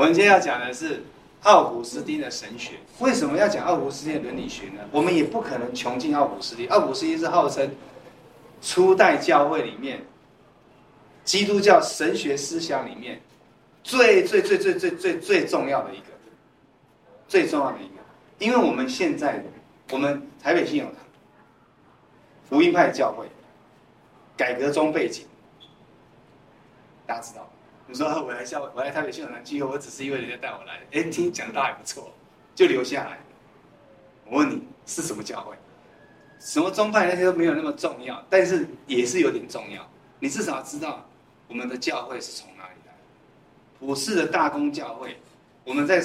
我们今天要讲的是奥古斯丁的神学。为什么要讲奥古斯丁的伦理学呢？我们也不可能穷尽奥古斯丁。奥古斯丁是号称初代教会里面基督教神学思想里面最最最最最最最重要的一个，最重要的一个。因为我们现在我们台北信友堂福音派教会改革中背景，大家知道。你说我来教，我来台北信友堂聚会，我只是因为人家带我来。哎，听讲的倒还不错，就留下来。我问你，是什么教会？什么宗派那些都没有那么重要，但是也是有点重要。你至少知道我们的教会是从哪里来。普世的大公教会，我们在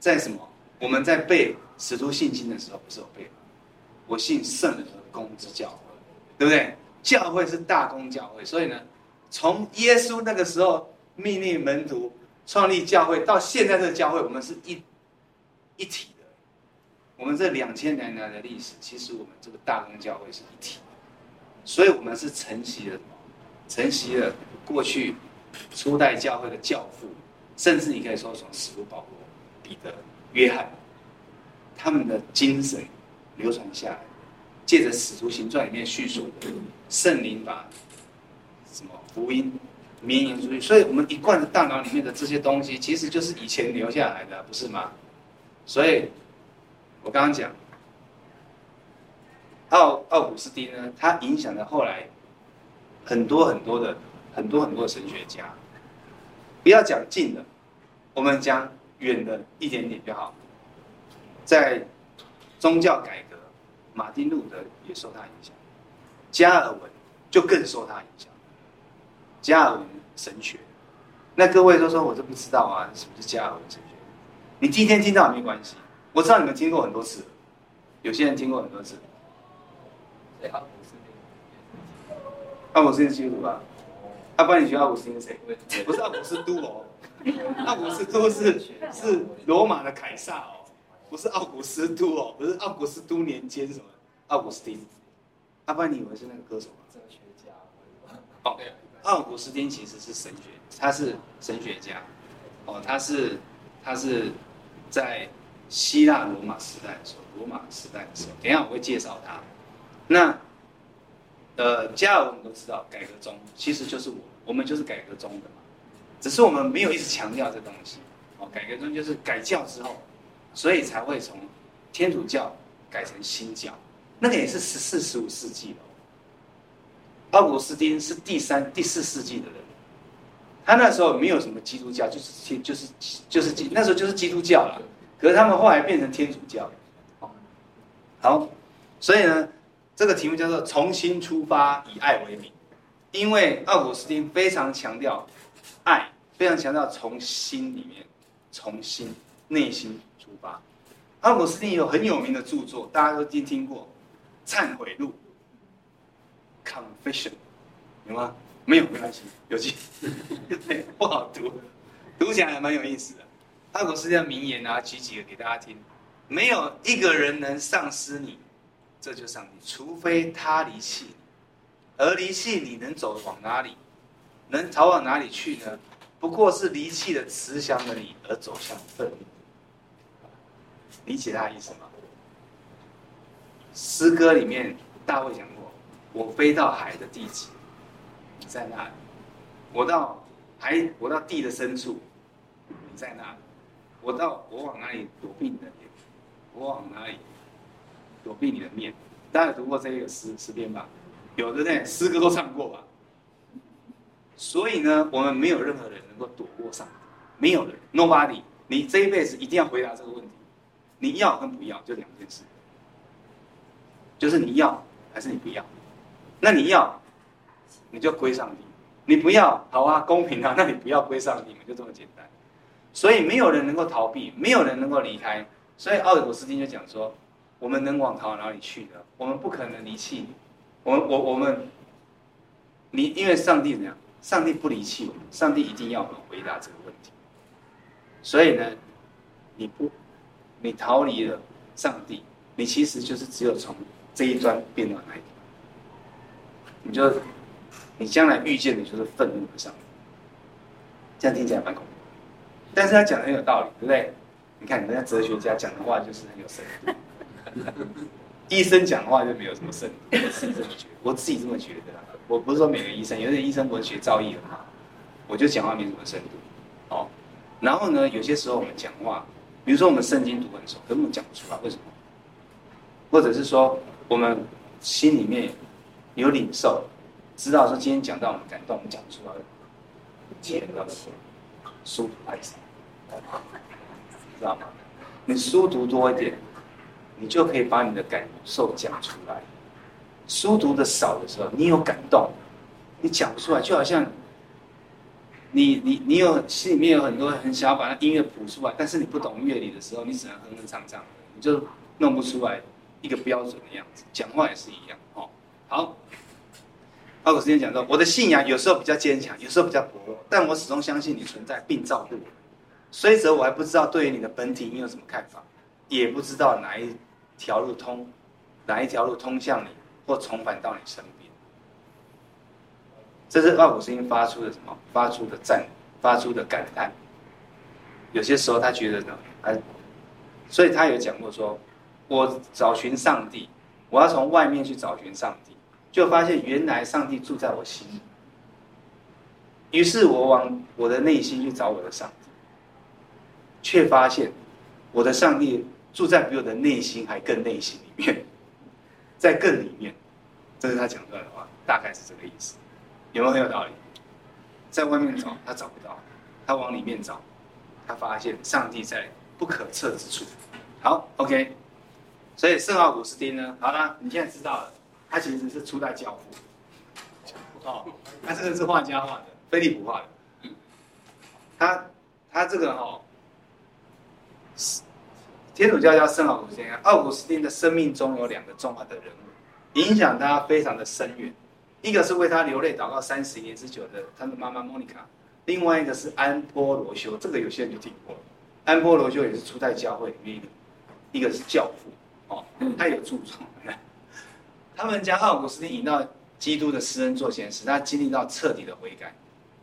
在什么？我们在背使徒信经的时候，不是有背吗？我信圣而公之教会，对不对？教会是大公教会，所以呢。从耶稣那个时候命令门徒创立教会，到现在这个教会，我们是一一体的。我们这两千年来的历史，其实我们这个大公教会是一体的，所以我们是承袭了什么承袭了过去初代教会的教父，甚至你可以说从使徒保罗、彼得、约翰他们的精神流传下来，借着使徒行传里面叙述的圣灵把。福音绵延出去？所以我们一贯的大脑里面的这些东西，其实就是以前留下来的，不是吗？所以，我刚刚讲，奥奥古斯丁呢，他影响了后来很多很多的很多很多的神学家。不要讲近的，我们讲远的一点点就好。在宗教改革，马丁路德也受他影响，加尔文就更受他影响。加尔文神学，那各位都说我都不知道啊，什么是加尔文神学？你第一天听到也没关系，我知道你们听过很多次，有些人听过很多次。谁？奥古斯丁。奥古斯丁基督徒吧？他帮你学奥古斯丁是谁？不是奥古斯都哦，奥古斯都是是罗马的凯撒哦，不是奥古斯都哦，不是奥古斯都年间什么？奥古斯丁。他帮你以为是那个歌手吗？哲学家。哦。奥古斯丁其实是神学，他是神学家，哦，他是他是在希腊罗马时代的时候，罗马时代的时候，等下我会介绍他。那呃，加尔文我们都知道，改革宗其实就是我，我们就是改革宗的嘛，只是我们没有一直强调这东西。哦，改革宗就是改教之后，所以才会从天主教改成新教，那个也是十四、十五世纪了。奥古斯丁是第三、第四世纪的人，他那时候没有什么基督教，就是天，就是就是，那时候就是基督教了。可是他们后来变成天主教，好，所以呢，这个题目叫做“重新出发，以爱为名”，因为奥古斯丁非常强调爱，非常强调从心里面、从心内心出发。奥古斯丁有很有名的著作，大家都听听过《忏悔录》。Confession，有吗？没有，没关系，有记。对，不好读，读起来还蛮有意思的。阿古斯丁的名言啊，举几个给大家听。没有一个人能丧失你，这就上帝，除非他离弃你。而离弃你能走往哪里？能逃往哪里去呢？不过是离弃了慈祥的你，而走向愤怒。理解他的意思吗？诗歌里面大卫讲过。我飞到海的地极，你在那里；我到海，我到地的深处，你在那里；我到我往哪里躲避你的脸？我往哪里躲避你的面？大家有读过这个诗诗篇吧？有的呢，诗歌都唱过吧？所以呢，我们没有任何人能够躲过上帝，没有人，nobody。你这一辈子一定要回答这个问题：你要跟不要，就两件事，就是你要还是你不要。那你要，你就归上帝；你不要，好啊，公平啊，那你不要归上帝嘛，就这么简单。所以没有人能够逃避，没有人能够离开。所以奥古斯丁就讲说：我们能往逃哪里去呢？我们不可能离弃你。我们我我们，你因为上帝怎样？上帝不离弃我们，上帝一定要我们回答这个问题。所以呢，你不，你逃离了上帝，你其实就是只有从这一端变到那一端。你就，你将来遇见的就是愤怒的上帝，这样听起来蛮恐怖。但是他讲的很有道理，对不对？你看人家哲学家讲的话就是很有深度，医生讲的话就没有什么深度，我自己这么觉得，我自己这么觉得。我不是说每个医生，有些医生文学造诣很好，我就讲话没什么深度，哦。然后呢，有些时候我们讲话，比如说我们圣经读很熟，根本讲不出来，为什么？或者是说我们心里面有领受，知道说今天讲到我们感动，我们讲出来，钱到书读太少，知道吗？你书读多一点，你就可以把你的感受讲出来。书读的少的时候，你有感动，你讲不出来，就好像你你你有心里面有很多很想要把那音乐谱出来，但是你不懂乐理的时候，你只能哼哼唱唱，你就弄不出来一个标准的样子。讲话也是一样哦。好，奥古斯丁讲说，我的信仰有时候比较坚强，有时候比较薄弱，但我始终相信你存在并照顾我。虽则我还不知道对于你的本体你有什么看法，也不知道哪一条路通，哪一条路通向你。或重返到你身边，这是奥古斯丁发出的什么？发出的赞，发出的感叹。有些时候他觉得呢，他，所以他有讲过说，我找寻上帝，我要从外面去找寻上帝，就发现原来上帝住在我心里。于是我往我的内心去找我的上帝，却发现我的上帝住在比我的内心还更内心里面。在更里面，这是他讲出来的话，大概是这个意思，有没有很有道理？在外面找他找不到，他往里面找，他发现上帝在不可测之处。好，OK，所以圣奥古斯丁呢，好了，你现在知道了，他其实是初代教父。哦，他这个是画家画的，菲利普画的。他他这个哦。天主教叫圣奥古斯丁，奥古斯丁的生命中有两个重要的人物，影响他非常的深远。一个是为他流泪祷告三十年之久的他的妈妈莫妮卡，另外一个是安波罗修，这个有些人就听过。安波罗修也是初代教会里面一个，一个是教父哦，他有著作。他们将奥古斯丁引到基督的施恩座前，使他经历到彻底的悔改。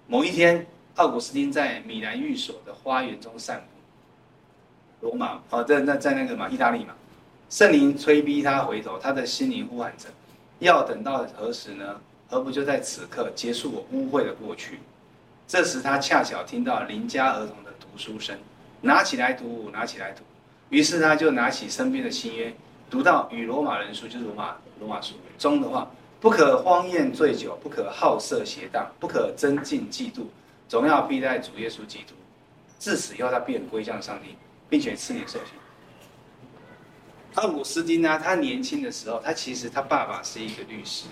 某一天，奥古斯丁在米兰寓所的花园中散步。罗马哦，在在在那个嘛，意大利嘛，圣灵催逼他回头，他的心灵呼喊着，要等到何时呢？何不就在此刻结束我污秽的过去？这时他恰巧听到邻家儿童的读书声，拿起来读，拿起来读。于是他就拿起身边的新约，读到与罗马人书，就是罗马罗马书中的话：不可荒宴醉酒，不可好色邪荡，不可增进嫉妒，总要披戴主耶稣基督。自此以后，他便归向上帝。并且赐你受洗。奥古斯丁呢，他年轻的时候，他其实他爸爸是一个律师，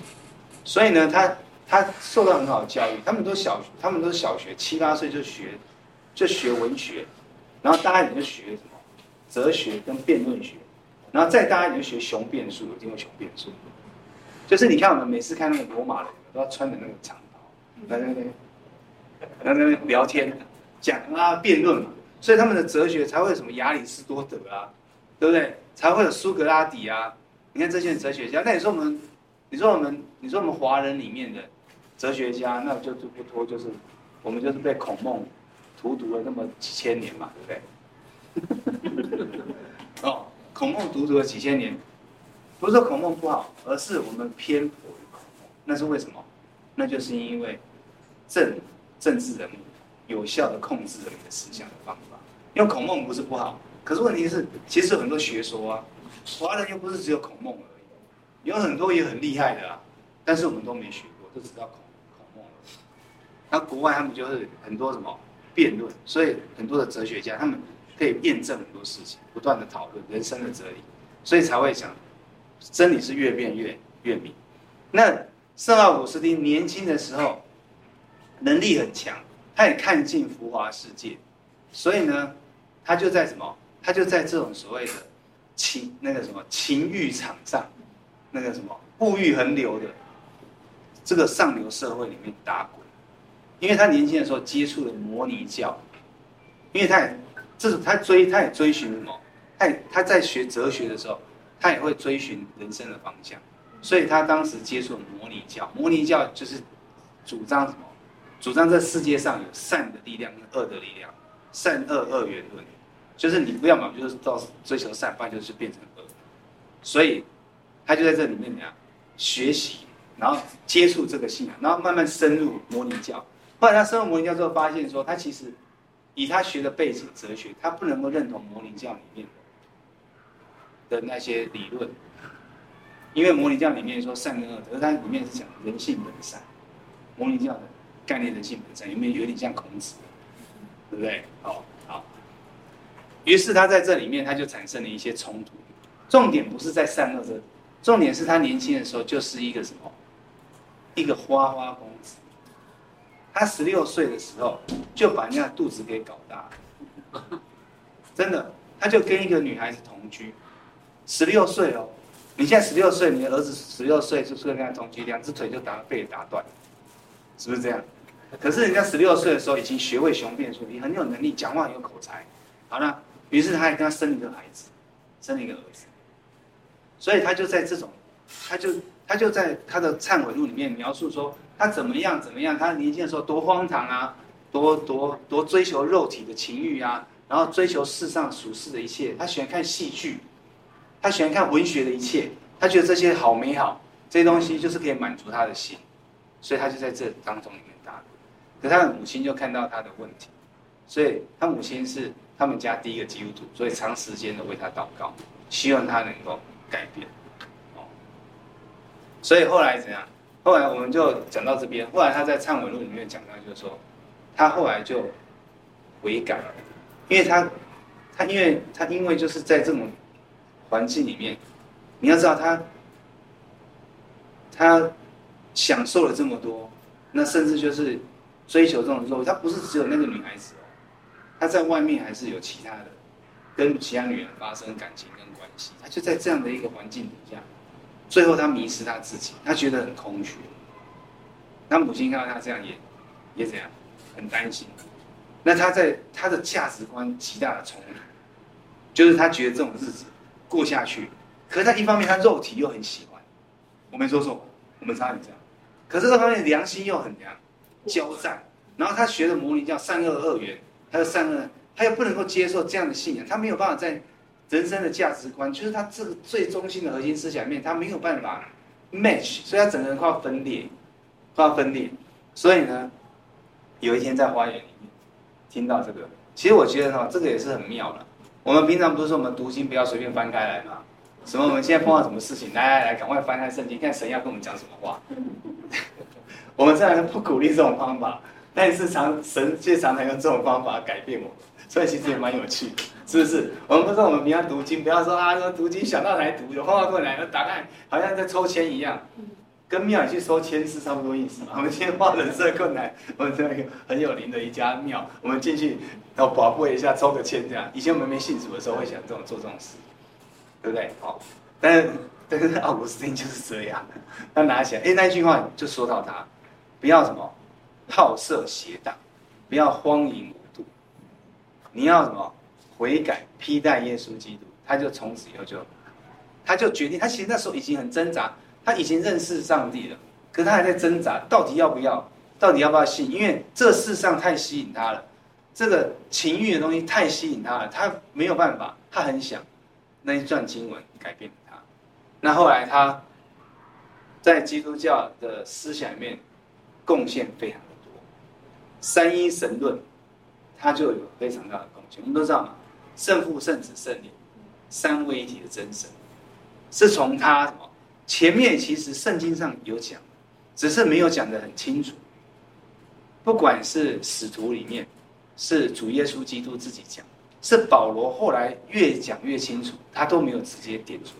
所以呢，他他受到很好教育。他们都小，他们都小学七八岁就学，就学文学，然后大一点就学什么哲学跟辩论学，然后再大一点就学雄辩术。有听过雄辩术？就是你看我们每次看那个罗马人都要穿的那个长袍，来来来，来来聊天讲啊辩论嘛。所以他们的哲学才会有什么亚里士多德啊，对不对？才会有苏格拉底啊。你看这些哲学家，那你说我们，你说我们，你说我们华人里面的哲学家，那就不脱就是我们就是被孔孟荼毒了那么几千年嘛，对不对？哦，孔孟荼毒了几千年，不是说孔孟不好，而是我们偏颇于孔孟。那是为什么？那就是因为政政治人物有效的控制了你的思想的方法。因为孔孟不是不好，可是问题是，其实有很多学说啊，华人又不是只有孔孟而已，有很多也很厉害的啊，但是我们都没学过，都知道孔孔孟而已。那国外他们就是很多什么辩论，所以很多的哲学家他们可以验证很多事情，不断的讨论人生的哲理，所以才会讲真理是越辩越越明。那圣奥古斯丁年轻的时候能力很强，他也看尽浮华世界。所以呢，他就在什么？他就在这种所谓的情那个什么情欲场上，那个什么物欲横流的这个上流社会里面打滚。因为他年轻的时候接触了摩尼教，因为他也这是他追他也追寻什么？他也他在学哲学的时候，他也会追寻人生的方向。所以他当时接触了摩尼教，摩尼教就是主张什么？主张这世界上有善的力量跟恶的力量。善恶二元论，就是你不要嘛，就是到追求善，不然就是变成恶。所以他就在这里面怎样学习，然后接触这个信仰，然后慢慢深入摩尼教。后来他深入摩尼教之后，发现说他其实以他学的背景哲学，他不能够认同摩尼教里面的那些理论，因为摩尼教里面说善恶，可是它里面是讲人性本善。摩尼教的概念人性本善，有没有有点像孔子？对不对？好，好。于是他在这里面，他就产生了一些冲突。重点不是在善恶这，重点是他年轻的时候就是一个什么？一个花花公子。他十六岁的时候就把人家肚子给搞大了，真的，他就跟一个女孩子同居。十六岁哦，你现在十六岁，你的儿子十六岁就是跟人家同居，两只腿就打被打断，是不是这样？可是人家十六岁的时候已经学会雄辩说，你很有能力，讲话很有口才。好了，于是他还跟他生一个孩子，生了一个儿子。所以他就在这种，他就他就在他的忏悔录里面描述说，他怎么样怎么样，他年轻的时候多荒唐啊，多多多追求肉体的情欲啊，然后追求世上俗世的一切。他喜欢看戏剧，他喜欢看文学的一切，他觉得这些好美好，这些东西就是可以满足他的心，所以他就在这当中里面打。可他的母亲就看到他的问题，所以他母亲是他们家第一个基督徒，所以长时间的为他祷告，希望他能够改变。所以后来怎样？后来我们就讲到这边。后来他在忏悔录里面讲到，就是说，他后来就悔改，因为他，他因为他因为就是在这种环境里面，你要知道他，他享受了这么多，那甚至就是。追求这种肉，他不是只有那个女孩子哦，他在外面还是有其他的，跟其他女人发生感情跟关系。他就在这样的一个环境底下，最后他迷失他自己，他觉得很空虚。他母亲看到他这样也，也怎样，很担心。那他在他的价值观极大的冲突，就是他觉得这种日子过下去，可是他一方面他肉体又很喜欢，我没说错，我们差点这样，可是这方面良心又很凉。交战，然后他学的摩尼教善恶二元，他的善恶，他又不能够接受这样的信仰，他没有办法在人生的价值观，就是他这个最中心的核心思想面，他没有办法 match，所以他整个人快要分裂，快要分裂。所以呢，有一天在花园里面听到这个，其实我觉得哈，这个也是很妙的。我们平常不是说我们读经不要随便翻开来吗？什么我们现在碰到什么事情，来来来，赶快翻开圣经，看神要跟我们讲什么话。我们虽然不鼓励这种方法，但是常神却常常用这种方法改变我们，所以其实也蛮有趣的，是不是？我们不说我们平常读经，不要说啊，说读经想到来读，有方法过来，打开好像在抽签一样，跟庙里去抽签是差不多意思嘛。我们今天画人设困难，我们这个很有灵的一家庙，我们进去然后保护一下，抽个签这样。以前我们没信主的时候会想这种做这种事，对不对？好，但是但是奥古斯丁就是这样，他拿起来，哎，那句话就说到他。不要什么好色邪荡，不要荒淫无度。你要什么悔改，披戴耶稣基督，他就从此以后就，他就决定，他其实那时候已经很挣扎，他已经认识上帝了，可他还在挣扎，到底要不要，到底要不要信？因为这世上太吸引他了，这个情欲的东西太吸引他了，他没有办法，他很想那一段经文改变他。那后来他在基督教的思想里面。贡献非常的多，三一神论，他就有非常大的贡献。我们都知道嘛，圣父、圣子、圣灵，三位一体的真神，是从他什么？前面其实圣经上有讲，只是没有讲得很清楚。不管是使徒里面，是主耶稣基督自己讲，是保罗后来越讲越清楚，他都没有直接点出。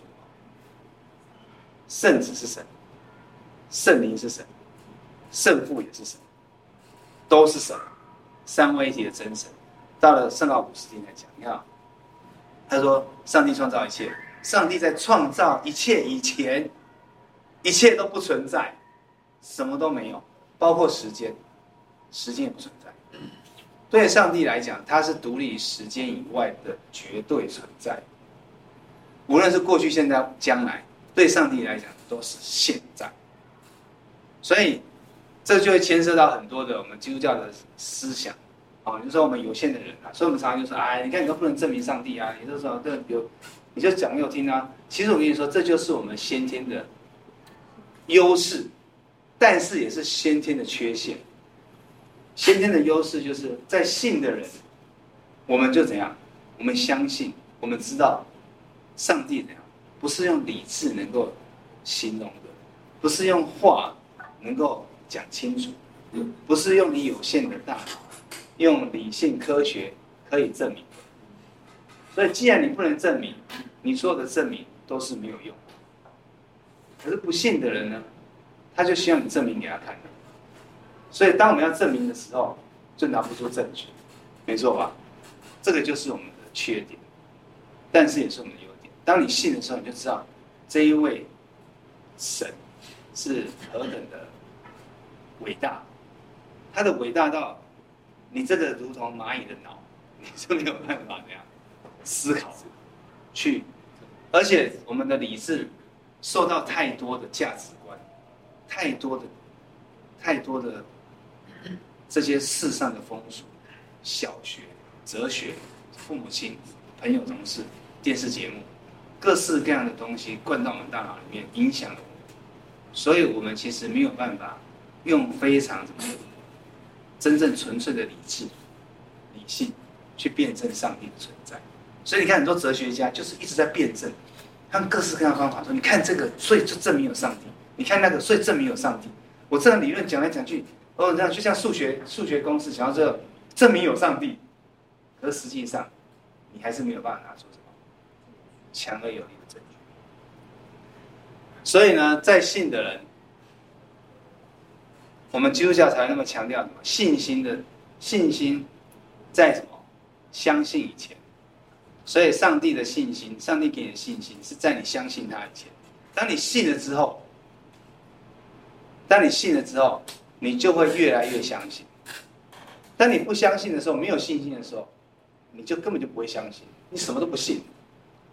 圣子是神，圣灵是神。圣父也是神，都是神，三位一体的真神。到了圣奥古斯丁来讲，你看，他说：“上帝创造一切，上帝在创造一切以前，一切都不存在，什么都没有，包括时间，时间也不存在。对上帝来讲，他是独立于时间以外的绝对存在。无论是过去、现在、将来，对上帝来讲都是现在。所以。”这就会牵涉到很多的我们基督教的思想，哦，就是说我们有限的人啊，所以我们常常就说，哎，你看你都不能证明上帝啊，你就说这有，你就讲给我听啊。其实我跟你说，这就是我们先天的优势，但是也是先天的缺陷。先天的优势就是在信的人，我们就怎样？我们相信，我们知道上帝怎样，不是用理智能够形容的，不是用话能够讲清楚，不是用你有限的大脑。用理性科学可以证明，所以既然你不能证明，你所有的证明都是没有用。可是不信的人呢，他就希望你证明给他看。所以当我们要证明的时候，就拿不出证据，没错吧？这个就是我们的缺点，但是也是我们的优点。当你信的时候，你就知道这一位神是何等的伟大，他的伟大到。你这个如同蚂蚁的脑，你就没有办法这样思考，去，而且我们的理智受到太多的价值观，太多的、太多的这些世上的风俗、小学、哲学、父母亲、朋友、同事、电视节目，各式各样的东西灌到我们大脑里面，影响了我们，所以我们其实没有办法用非常怎么。真正纯粹的理智、理性去辩证上帝的存在，所以你看很多哲学家就是一直在辩证，他们各式各样的方法说，你看这个，所以就证明有上帝；你看那个，所以证明有上帝。我这个理论讲来讲去，哦，这样就像数学数学公式，想要这证明有上帝，可是实际上你还是没有办法拿出什么强而有力的证据。所以呢，在信的人。我们基督教才那么强调什么信心的信心，在什么相信以前，所以上帝的信心，上帝给你的信心是在你相信他以前。当你信了之后，当你信了之后，你就会越来越相信。当你不相信的时候，没有信心的时候，你就根本就不会相信，你什么都不信，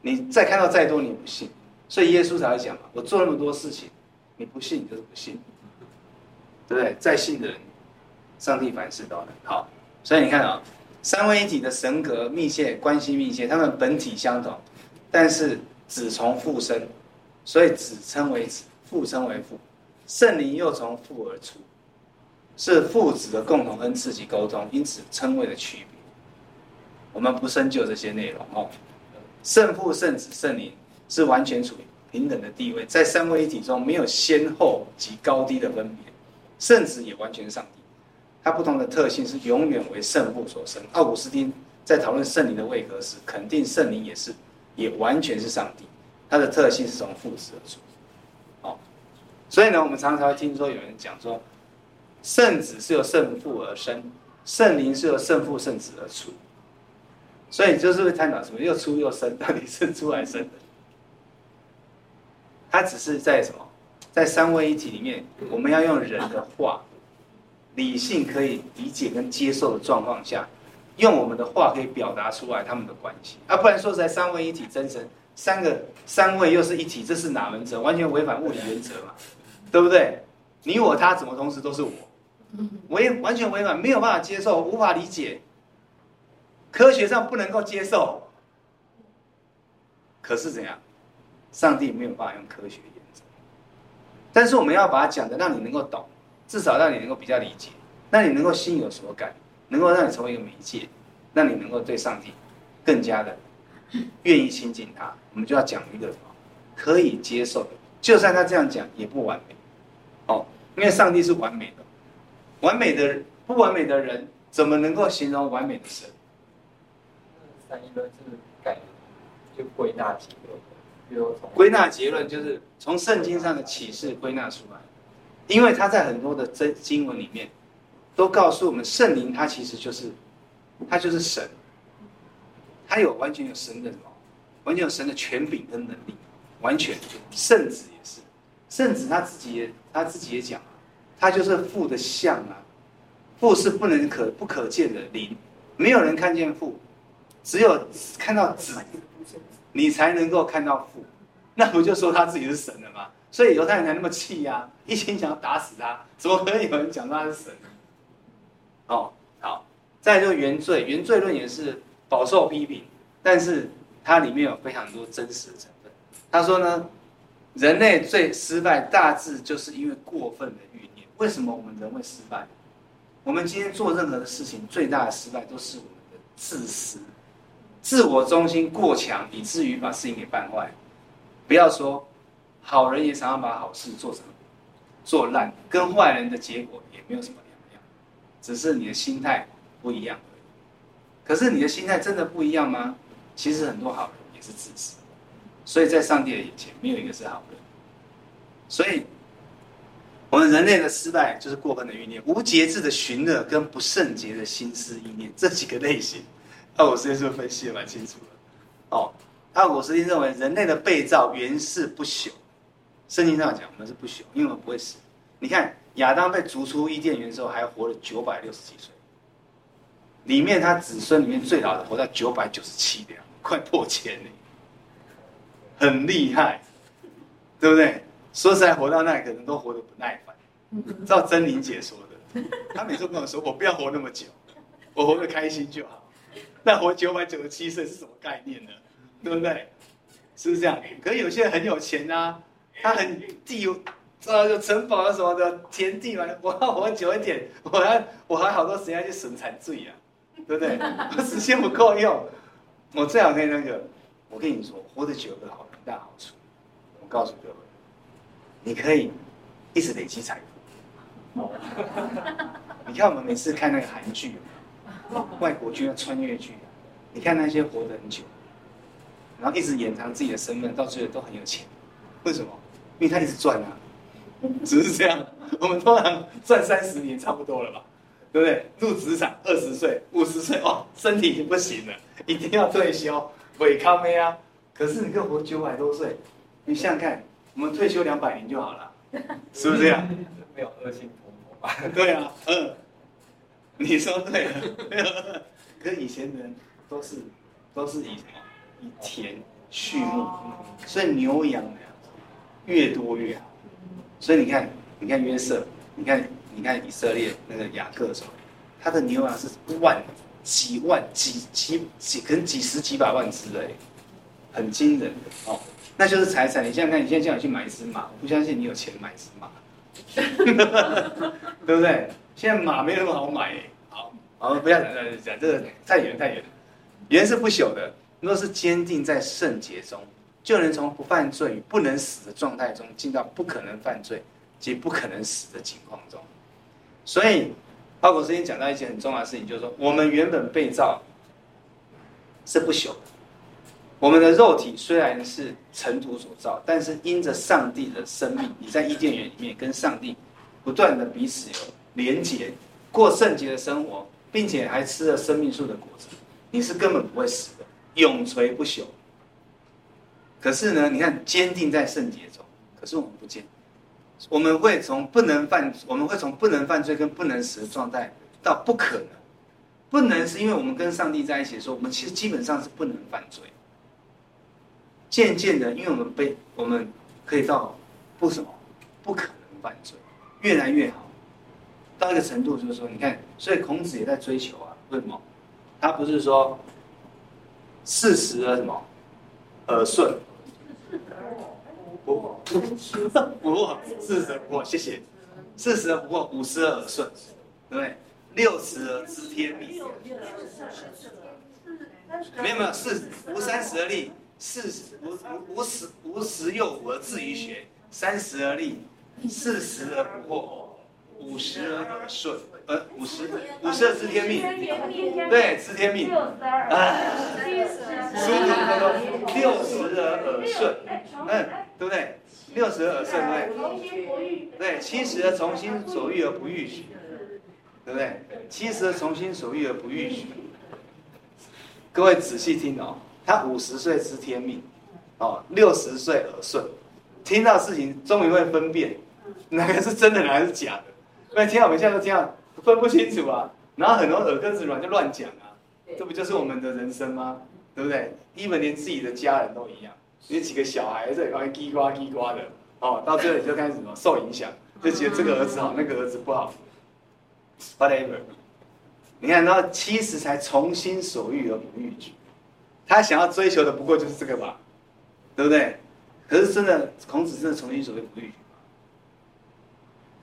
你再看到再多你也不信。所以耶稣才会讲嘛，我做那么多事情，你不信你就是不信。对不对？在信的人，上帝凡事都能。好，所以你看啊、三位一体的神格密切关系密切，他们本体相同，但是子从父生，所以子称为子，父称为父，圣灵又从父而出，是父子的共同恩赐及沟通，因此称谓的区别。我们不深究这些内容哦。圣父、圣子、圣灵是完全处于平等的地位，在三位一体中没有先后及高低的分别。圣子也完全上帝，它不同的特性是永远为圣父所生。奥古斯丁在讨论圣灵的位格时，肯定圣灵也是，也完全是上帝，它的特性是从父子而出。哦，所以呢，我们常常会听说有人讲说，圣子是由圣父而生，圣灵是由圣父圣子而出。所以就是会探讨什么又出又生，到底是出来生的？他只是在什么？在三位一体里面，我们要用人的话，理性可以理解跟接受的状况下，用我们的话可以表达出来他们的关系啊，不然说实在三位一体真神，三个三位又是一体，这是哪门子？完全违反物理原则嘛，对不对？你我他怎么同时都是我？我也完全违反，没有办法接受，无法理解，科学上不能够接受。可是怎样？上帝没有办法用科学。但是我们要把它讲的让你能够懂，至少让你能够比较理解，让你能够心有所感，能够让你成为一个媒介，让你能够对上帝更加的愿意亲近他。我们就要讲一个什么可以接受的，就算他这样讲也不完美，哦，因为上帝是完美的，完美的不完美的人怎么能够形容完美的神？三一论是改就归纳几个。归纳结论就是从圣经上的启示归纳出来，因为他在很多的真经文里面都告诉我们，圣灵他其实就是他就是神，他有完全有神的，完全有神的权柄跟能力，完全圣子也是，圣子他自己也他自己也讲，他就是父的像啊，父是不能可不可见的灵，没有人看见父，只有看到子。你才能够看到父，那不就说他自己是神了吗？所以犹太人才那么气呀、啊，一心想要打死他。怎么可能有人讲他是神？哦，好，再就原罪，原罪论也是饱受批评，但是它里面有非常多真实的成分。他说呢，人类最失败大致就是因为过分的欲念。为什么我们人会失败？我们今天做任何的事情，最大的失败都是我们的自私、自我中心过强，以至于把事情给办坏。不要说好人也常常把好事做成做烂，跟坏人的结果也没有什么两样，只是你的心态不一样而已。可是你的心态真的不一样吗？其实很多好人也是自私，所以在上帝的眼前，没有一个是好人。所以。我们人类的失败就是过分的欲念、无节制的寻乐跟不圣洁的心思意念这几个类型。奥古斯丁是不是分析的蛮清楚的？哦，奥古斯丁认为人类的被造原是不朽，圣经上讲我们是不朽，因为我们不会死。你看亚当被逐出伊甸园之后，还活了九百六十几岁，里面他子孙里面最老的活到九百九十七的，快破千了，很厉害，对不对？说实在，活到那里可能都活得不耐烦。照真理解说的，他每次跟我说：“我不要活那么久，我活得开心就好。”那活九百九十七岁是什么概念呢？对不对？是不是这样？可是有些人很有钱啊，他很地有呃城堡啊什么的，田地嘛，我要活久一点，我还我还好多时间去审残罪啊，对不对？我时间不够用，我最好可以那个。我跟你说，活得久有个好大好处，我告诉各位。你可以一直累积财富。你看我们每次看那个韩剧，外国剧的穿越剧，你看那些活得很久，然后一直掩藏自己的身份，到最后都很有钱。为什么？因为他一直赚啊，只是这样。我们通常赚三十年差不多了吧？对不对？入职场二十岁、五十岁哦，身体已经不行了，一定要退休，违抗没啊？可是你可以活九百多岁，你想想看。我们退休两百年就好了，是不是这样？没有恶性通货吧？对啊，嗯，你说对了。可以前人都是都是以什么？以田畜牧，所以牛羊呢越多越好。所以你看，你看约瑟，你看你看以色列那个雅各的时候，他的牛羊是万几万几几几可能几十几百万只哎，很惊人的哦。那就是财产。你想想看，你现在叫你去买一只马，我不相信你有钱买一只马，对不对？现在马没那么好买。好，好，不要讲讲讲这个太远太远。原是不朽的，若是坚定在圣洁中，就能从不犯罪与不能死的状态中，进到不可能犯罪及不可能死的情况中。所以，奥古斯丁讲到一件很重要的事情，就是说，我们原本被造是不朽的。我们的肉体虽然是尘土所造，但是因着上帝的生命，你在伊甸园里面跟上帝不断的彼此有连结，过圣洁的。生活，并且还吃了生命树的。果子，你是根本不会死的，永垂不朽。可是呢，你看坚定在圣洁中，可是我们不坚，我们会从不能犯，我们会从不能犯罪跟不能死的状态到不可能，不能是因为我们跟上帝在一起的时候，我们其实基本上是不能犯罪。渐渐的，因为我们被我们可以到不什么不可能犯罪，越来越好，到一个程度就是说，你看，所以孔子也在追求啊。为什么？他不是说四十而什么耳顺，不不不，四十而不惑，谢谢，四十而不惑，五十而耳顺，对不对？六十而知天命，没有没有，四无三十而立。四十无无无十无十有五而志于学，三十而立，四十而不惑，五十而耳顺，呃五十五十而知天命，对，知天命，啊，书读得多，六十而耳顺，嗯，对不对？六十而耳顺，对，对，七十而从心所欲而不逾矩，对不对？七十而从心所欲而不逾矩，各位仔细听哦。他五十岁知天命，哦，六十岁耳顺，听到事情终于会分辨，哪个是真的，哪个是假的。因为听到我们现在都听到分不清楚啊，然后很多耳根子软就乱讲啊，这不就是我们的人生吗？对不对？因为连自己的家人都一样，你几个小孩子在叽呱叽呱的，哦，到最后你就开始什么受影响，就觉得这个儿子好，那个儿子不好，whatever。你看，然后七十才从心所欲而不逾矩，他想要追求的不过就是这个吧，对不对？可是真的，孔子真的从心所欲不逾矩吗？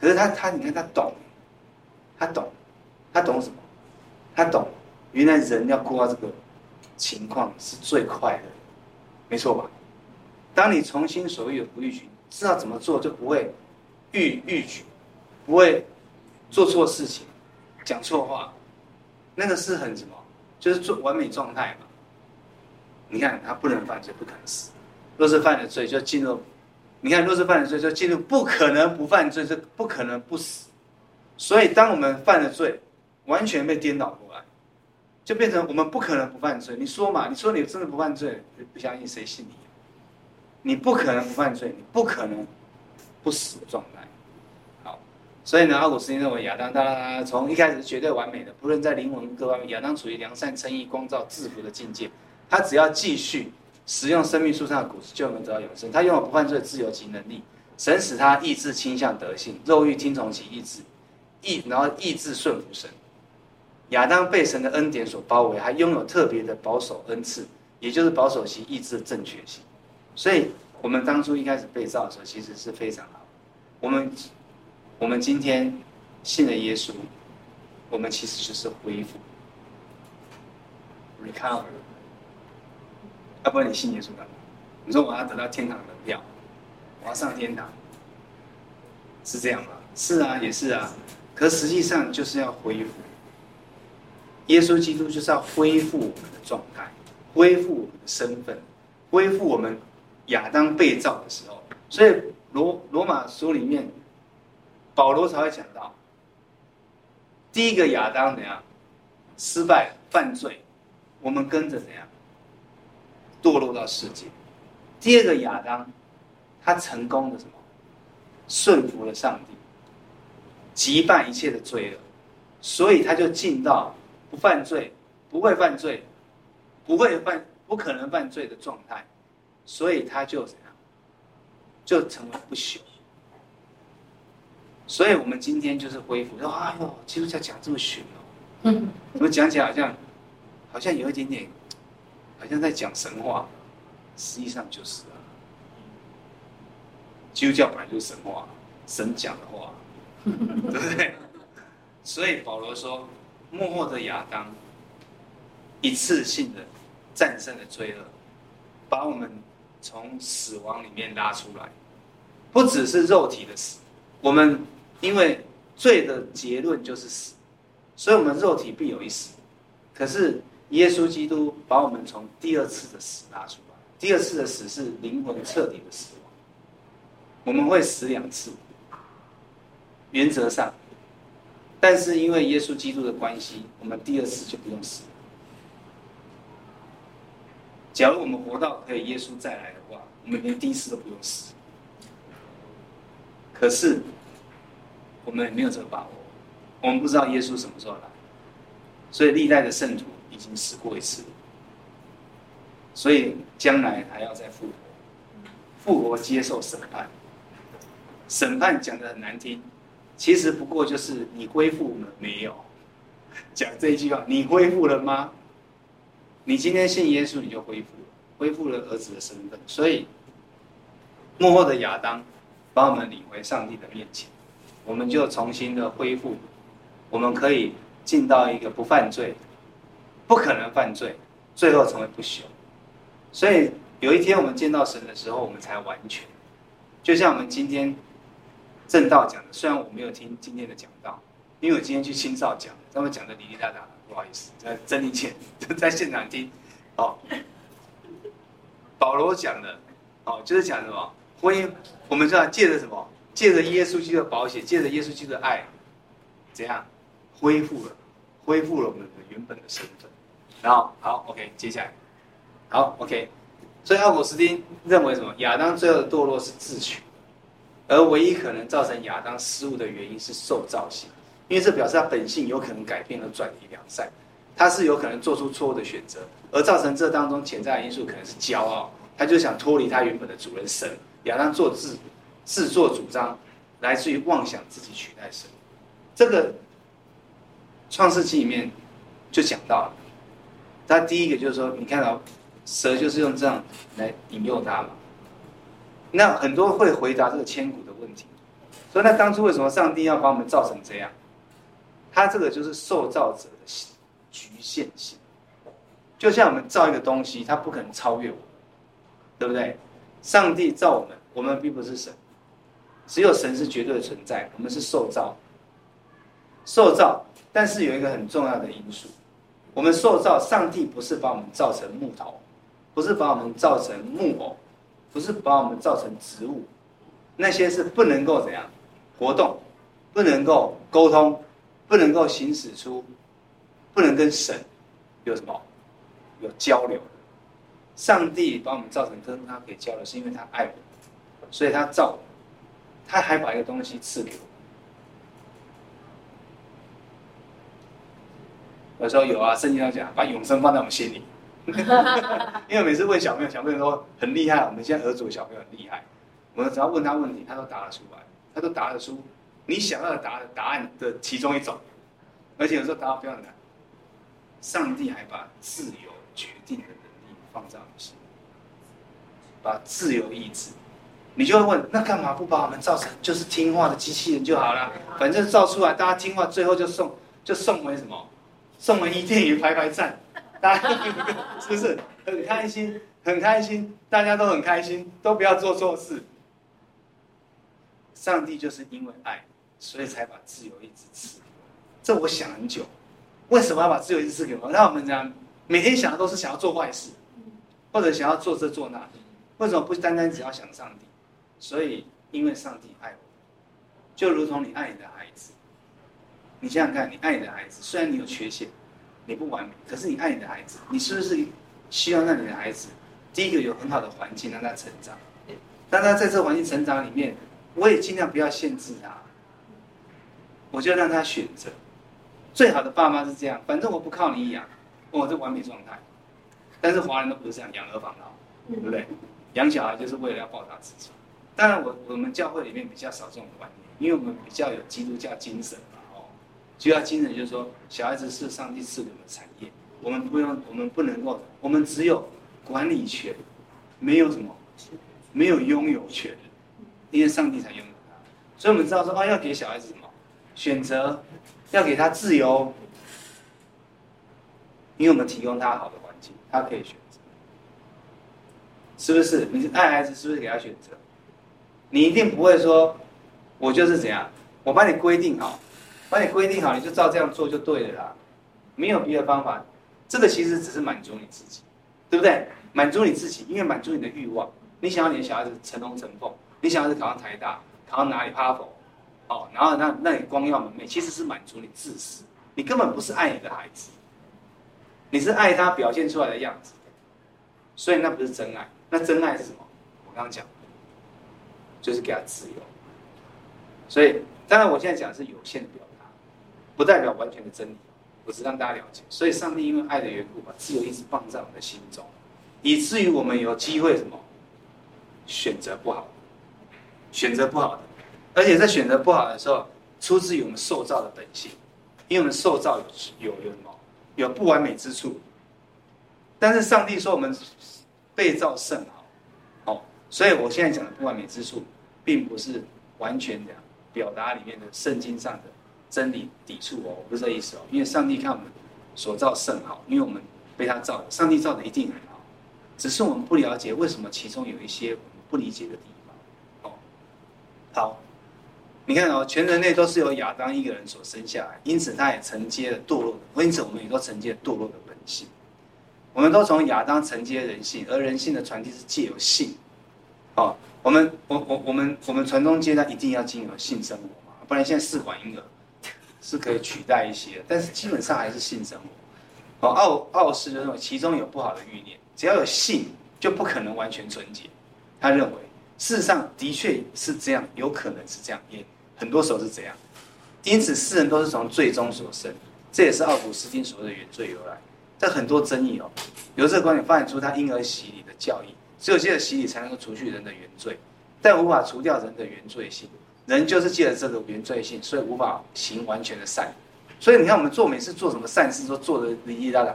可是他他，你看他懂，他懂，他懂什么？他懂，原来人要过到这个情况是最快的，没错吧？当你从心所欲不逾矩，知道怎么做就不会逾逾矩，不会做错事情，讲错话。那个是很什么？就是做完美状态嘛。你看他不能犯罪，不可能死。若是犯了罪，就进入。你看，若是犯了罪，就进入不可能不犯罪，是不可能不死。所以，当我们犯了罪，完全被颠倒过来，就变成我们不可能不犯罪。你说嘛？你说你真的不犯罪，不相信谁信你？你不可能不犯罪，你不可能不死的状态。好所以呢，奥古斯丁认为亚当他从一开始绝对完美的，不论在灵魂各方面，亚当处于良善、称义、光照、制服的境界。他只要继续使用生命树上的果实，就能得到永生。他拥有不犯罪自由及能力。神使他意志倾向德性，肉欲听从其意志，意然后意志顺服神。亚当被神的恩典所包围，还拥有特别的保守恩赐，也就是保守其意志的正确性。所以，我们当初一开始被造的时候，其实是非常好。我们。我们今天信了耶稣，我们其实就是恢复，recover。要不然你信耶稣干嘛？你说我要得到天堂的票，我要上天堂，是这样吗？是啊，也是啊。可实际上就是要恢复。耶稣基督就是要恢复我们的状态，恢复我们的身份，恢复我们亚当被造的时候。所以罗罗马书里面。保罗才会讲到，第一个亚当怎样失败犯罪，我们跟着怎样堕落到世界；第二个亚当，他成功的什么？顺服了上帝，击败一切的罪恶，所以他就进到不犯罪、不会犯罪、不会犯、不可能犯罪的状态，所以他就怎样？就成为不朽。所以，我们今天就是恢复说：“哎呦，基督教讲这么玄哦，嗯，怎么讲起来好像，好像有一点点，好像在讲神话，实际上就是啊，基督教本来就是神话，神讲的话，对不对？所以保罗说，末后的亚当，一次性的战胜了罪恶，把我们从死亡里面拉出来，不只是肉体的死，我们。因为罪的结论就是死，所以我们肉体必有一死。可是耶稣基督把我们从第二次的死拉出来，第二次的死是灵魂彻底的死亡。我们会死两次，原则上，但是因为耶稣基督的关系，我们第二次就不用死。假如我们活到可以耶稣再来的话，我们连第一次都不用死。可是。我们也没有这个把握，我们不知道耶稣什么时候来，所以历代的圣徒已经死过一次，所以将来还要再复活，复活接受审判。审判讲得很难听，其实不过就是你恢复了没有？讲这一句话，你恢复了吗？你今天信耶稣，你就恢复了，恢复了儿子的身份。所以幕后的亚当把我们领回上帝的面前。我们就重新的恢复，我们可以进到一个不犯罪、不可能犯罪，最后成为不朽。所以有一天我们见到神的时候，我们才完全。就像我们今天正道讲的，虽然我没有听今天的讲道，因为我今天去青少讲，他们讲的哩哩啦啦，不好意思，在真理前 在现场听。哦，保罗讲的，哦，就是讲什么婚姻，我们知道借着什么？借着耶稣基督的宝血，借着耶稣基督的爱，怎样恢复了？恢复了我们的原本的身份。然后，好，OK，接下来，好，OK。所以奥古斯丁认为什么？亚当最后的堕落是自取，而唯一可能造成亚当失误的原因是受造性，因为这表示他本性有可能改变和转移良善，他是有可能做出错误的选择，而造成这当中潜在的因素可能是骄傲，他就想脱离他原本的主人神。亚当做自。自作主张，来自于妄想自己取代神。这个创世纪里面就讲到了。他第一个就是说，你看到蛇就是用这样来引诱他嘛。那很多会回答这个千古的问题，所以那当初为什么上帝要把我们造成这样？他这个就是受造者的局限性。就像我们造一个东西，它不可能超越我们，对不对？上帝造我们，我们并不是神，只有神是绝对的存在，我们是受造。受造，但是有一个很重要的因素，我们塑造，上帝不是把我们造成木头，不是把我们造成木偶，不是把我们造成植物，那些是不能够怎样活动，不能够沟通，不能够行使出，不能跟神有什么？有交流，上帝把我们造成跟他可以交流，是因为他爱我们，所以他造，他还把一个东西赐给我们。有时候有啊，圣经上讲把永生放在我们心里，因为每次问小朋友，小朋友说很厉害，我们现在儿组小朋友很厉害，我们只要问他问题，他都答得出来，他都答得出你想要的答的答案的其中一种，而且有时候答案非常难。上帝还把自由。决定的能力放在我们心里，把自由意志，你就会问：那干嘛不把我们造成就是听话的机器人就好了？反正造出来大家听话，最后就送就送回什么？送回伊甸园排排站，大家是不是很开心？很开心，大家都很开心，都不要做错事。上帝就是因为爱，所以才把自由一直赐给我。这我想很久，为什么要把自由一直赐给我？那我们讲。每天想的都是想要做坏事，或者想要做这做那，为什么不单单只要想上帝？所以，因为上帝爱我，就如同你爱你的孩子。你想想看，你爱你的孩子，虽然你有缺陷，你不完美，可是你爱你的孩子，你是不是希望让你的孩子，第一个有很好的环境让他成长？当他在这环境成长里面，我也尽量不要限制他，我就让他选择。最好的爸妈是这样，反正我不靠你养。我这完美状态，但是华人都不是这样，养儿防老，对不对？养小孩就是为了要报答自己。当然，我我们教会里面比较少这种观念，因为我们比较有基督教精神嘛，哦，基督教精神就是说，小孩子是上帝赐给我们的产业，我们不用，我们不能够，我们只有管理权，没有什么，没有拥有权，因为上帝才拥有他。所以我们知道说，啊，要给小孩子什么选择，要给他自由。因为我们提供他好的环境，他可以选择，是不是？你爱孩子，是不是给他选择？你一定不会说，我就是怎样，我把你规定好，把你规定好，你就照这样做就对了啦，没有别的方法。这个其实只是满足你自己，对不对？满足你自己，因为满足你的欲望。你想要你的小孩子成龙成凤，你想要是考上台大，考上哪里哈佛，哦，然后那那你光耀门楣，其实是满足你自私，你根本不是爱你的孩子。你是爱他表现出来的样子，所以那不是真爱。那真爱是什么？我刚刚讲，就是给他自由。所以，当然我现在讲的是有限的，不代表完全的真理。我只让大家了解。所以，上帝因为爱的缘故，把自由意志放在我们的心中，以至于我们有机会什么？选择不好，选择不好的，而且在选择不好的时候，出自于我们受造的本性，因为我们受造有有有什么？有不完美之处，但是上帝说我们被造甚好，哦，所以我现在讲的不完美之处，并不是完全的表达里面的圣经上的真理抵触哦，不是这意思哦，因为上帝看我们所造甚好，因为我们被他造，上帝造的一定很好，只是我们不了解为什么其中有一些我们不理解的地方，哦，好。你看哦，全人类都是由亚当一个人所生下来，因此他也承接了堕落的，因此我们也都承接了堕落的本性。我们都从亚当承接人性，而人性的传递是借由性。哦，我们我我我们我们传宗接代一定要经由性生活嘛，不然现在试管婴儿是可以取代一些，但是基本上还是性生活。哦，奥奥斯就认为其中有不好的欲念，只要有性就不可能完全纯洁。他认为事实上的确是这样，有可能是这样也。很多时候是这样，因此世人都是从罪中所生，这也是奥古斯丁所谓的原罪由来。这很多争议哦，由这个观点发展出他婴儿洗礼的教义，只有借着洗礼才能够除去人的原罪，但无法除掉人的原罪性。人就是借着这个原罪性，所以无法行完全的善。所以你看，我们做每次做什么善事都做的哩哩啦啦，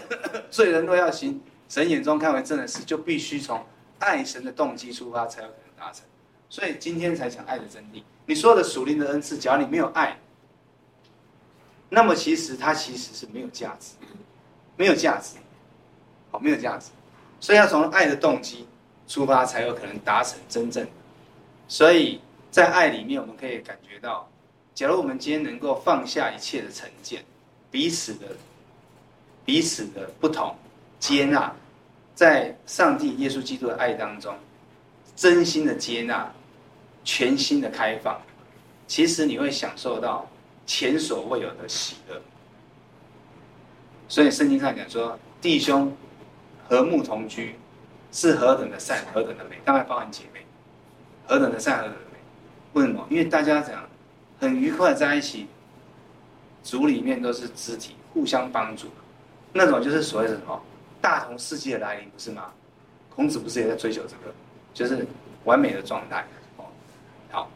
罪人都要行，神眼中看为正的事，就必须从爱神的动机出发，才有可能达成。所以今天才讲爱的真谛。你说的属灵的恩赐，只要你没有爱，那么其实它其实是没有价值，没有价值，好，没有价值。所以要从爱的动机出发，才有可能达成真正的。所以在爱里面，我们可以感觉到，假如我们今天能够放下一切的成见，彼此的彼此的不同接纳，在上帝耶稣基督的爱当中，真心的接纳，全新的开放，其实你会享受到前所未有的喜乐。所以圣经上讲说，弟兄。和睦同居是何等的善，何等的美，当然包含姐妹，何等的善，何等的美。为什么？因为大家讲很愉快在一起，组里面都是肢体，互相帮助，那种就是所谓的什么大同世界的来临，不是吗？孔子不是也在追求这个，就是完美的状态。哦，好，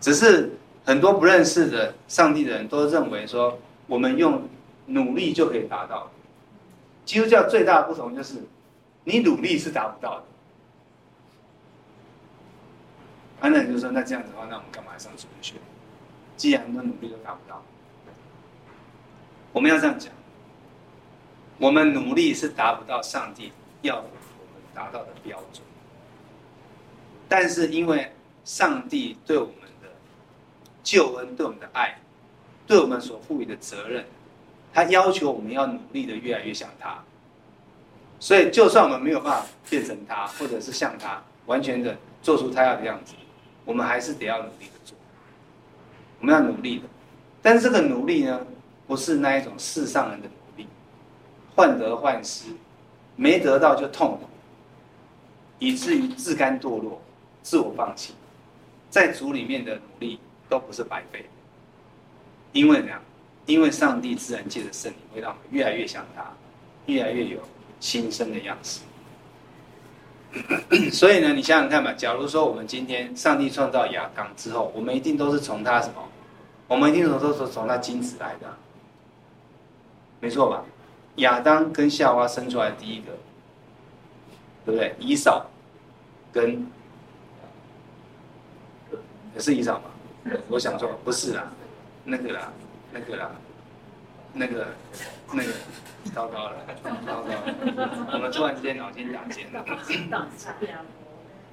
只是很多不认识的上帝的人都认为说，我们用努力就可以达到。基督教最大的不同就是，你努力是达不到的。安德就说：“那这样子的话，那我们干嘛上主日学？既然很多努力都达不到，我们要这样讲，我们努力是达不到上帝要我们达到的标准。但是因为上帝对我们的救恩、对我们的爱、对我们所赋予的责任。”他要求我们要努力的越来越像他，所以就算我们没有办法变成他，或者是像他，完全的做出他要的样子，我们还是得要努力的做。我们要努力的，但是这个努力呢，不是那一种世上人的努力，患得患失，没得到就痛苦，以至于自甘堕落、自我放弃，在主里面的努力都不是白费，因为呢？因为上帝自然界的圣灵会让我们越来越像他，越来越有新生的样式。所以呢，你想想看吧，假如说我们今天上帝创造亚当之后，我们一定都是从他什么？我们一定都是从他精子来的，没错吧？亚当跟夏娃生出来的第一个，对不对？以扫跟也是以扫吧？我想说不是啦，那个啦。那个啦，那个，那个，糟糕了，糟糕了，我们突然之间脑筋打结了。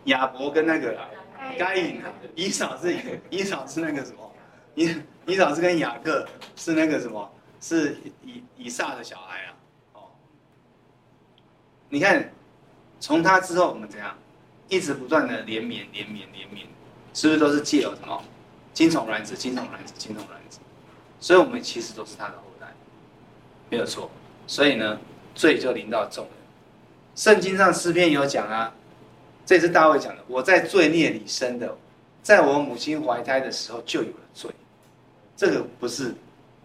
亚伯跟那个啦，该隐啊，以扫是以扫是那个什么？以以扫是跟雅各是那个什么？是以以撒的小孩啊。哦，你看，从他之后我们怎样，一直不断的连绵连绵连绵，是不是都是借由什么？金虫卵子，金虫卵子，金虫卵子。所以，我们其实都是他的没有错。所以呢，罪就临到众人。圣经上诗篇有讲啊，这是大卫讲的：“我在罪孽里生的，在我母亲怀胎的时候就有了罪。”这个不是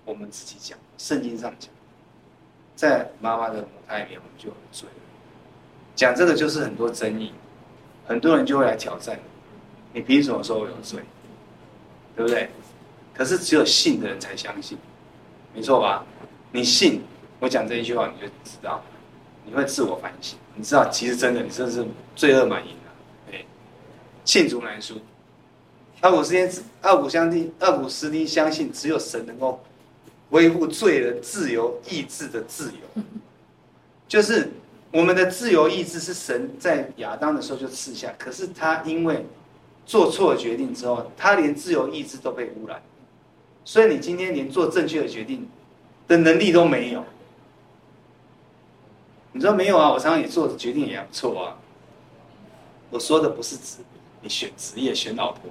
我们自己讲，圣经上讲，在妈妈的母胎里面我们就有了罪。讲这个就是很多争议，很多人就会来挑战你：你凭什么说我有罪？对不对？可是只有信的人才相信，没错吧？你信我讲这一句话，你就知道，你会自我反省，你知道其实真的你真的是罪恶满盈的。对，罄竹难书。奥古斯丁，奥古相丁，奥古斯丁相信只有神能够维护罪人自由意志的自由，就是我们的自由意志是神在亚当的时候就赐下，可是他因为做错了决定之后，他连自由意志都被污染。所以你今天连做正确的决定的能力都没有，你说没有啊？我常常也做的决定也不错啊。我说的不是指你选职业、选老婆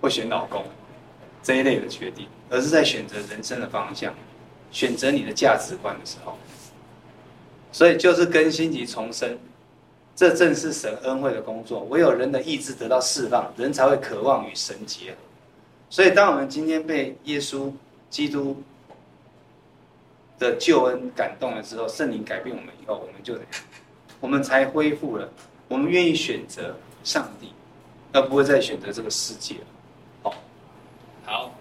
或选老公这一类的决定，而是在选择人生的方向、选择你的价值观的时候。所以就是更新及重生，这正是神恩惠的工作。唯有人的意志得到释放，人才会渴望与神结合。所以，当我们今天被耶稣基督的救恩感动了之后，圣灵改变我们以后，我们就？我们才恢复了，我们愿意选择上帝，而不会再选择这个世界了。好，好，